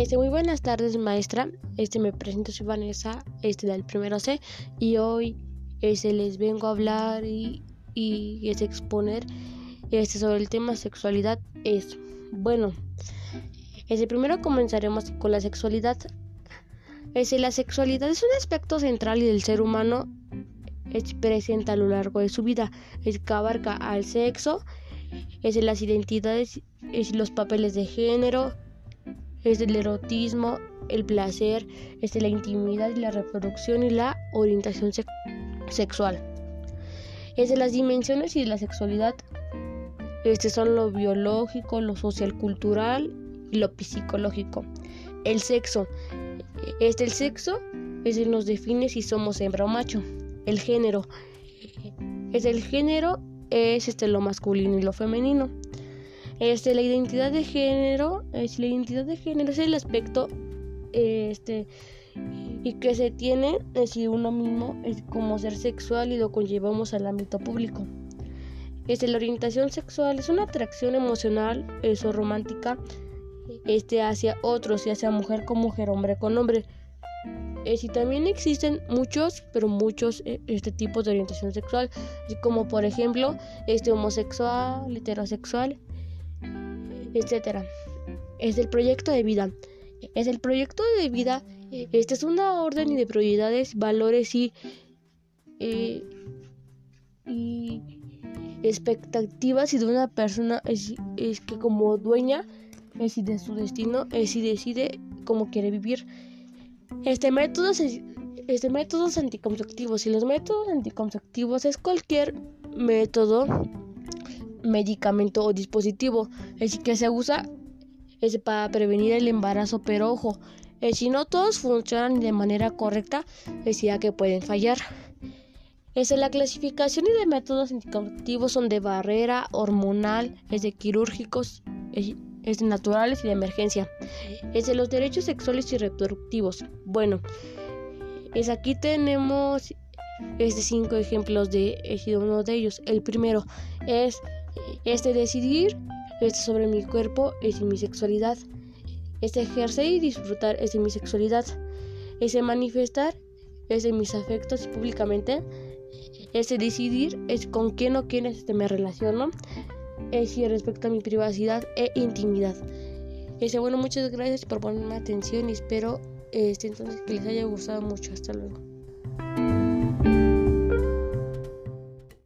Este, muy buenas tardes, maestra. Este, me presento, soy Vanessa, este, del primero C, y hoy, este, les vengo a hablar y, y es exponer, este, sobre el tema sexualidad. Es, bueno, este, primero comenzaremos con la sexualidad. Este, la sexualidad es un aspecto central del ser humano es presente a lo largo de su vida, es que abarca al sexo, es las identidades, es los papeles de género, es el erotismo, el placer, es la intimidad y la reproducción y la orientación sexual. Es de las dimensiones y de la sexualidad. Este son lo biológico, lo social cultural y lo psicológico. El sexo. Este el sexo es el nos define si somos hembra o macho. El género. Es el género es este lo masculino y lo femenino. Este, la identidad de género, es la identidad de género es el aspecto este y que se tiene si uno mismo es como ser sexual y lo conllevamos al ámbito público. Este, la orientación sexual es una atracción emocional eso romántica este hacia otros, ya sea mujer con mujer, hombre con hombre. Eh, si también existen muchos, pero muchos eh, este tipos de orientación sexual, como por ejemplo este homosexual, heterosexual, etcétera. Es el proyecto de vida. Es el proyecto de vida. Este es una orden de prioridades, valores y, eh, y expectativas y de una persona es, es que como dueña es de su destino es y decide cómo quiere vivir. Este método este métodos anticonceptivos y los métodos anticonceptivos es cualquier método medicamento o dispositivo es que se usa es para prevenir el embarazo, pero ojo, si no todos funcionan de manera correcta, ya que pueden fallar. Es la clasificación y de métodos anticonceptivos son de barrera hormonal, es de quirúrgicos, es de naturales y de emergencia. Es de los derechos sexuales y reproductivos. Bueno, es aquí tenemos este cinco ejemplos de uno de ellos. El primero es este decidir este sobre mi cuerpo es mi sexualidad. Este ejercer y disfrutar es de mi sexualidad. Ese manifestar es de mis afectos públicamente. Ese decidir es con quién o quiénes este, me relaciono. Es y respecto a mi privacidad e intimidad. Ese bueno, muchas gracias por ponerme atención y espero este, entonces que les haya gustado mucho. Hasta luego.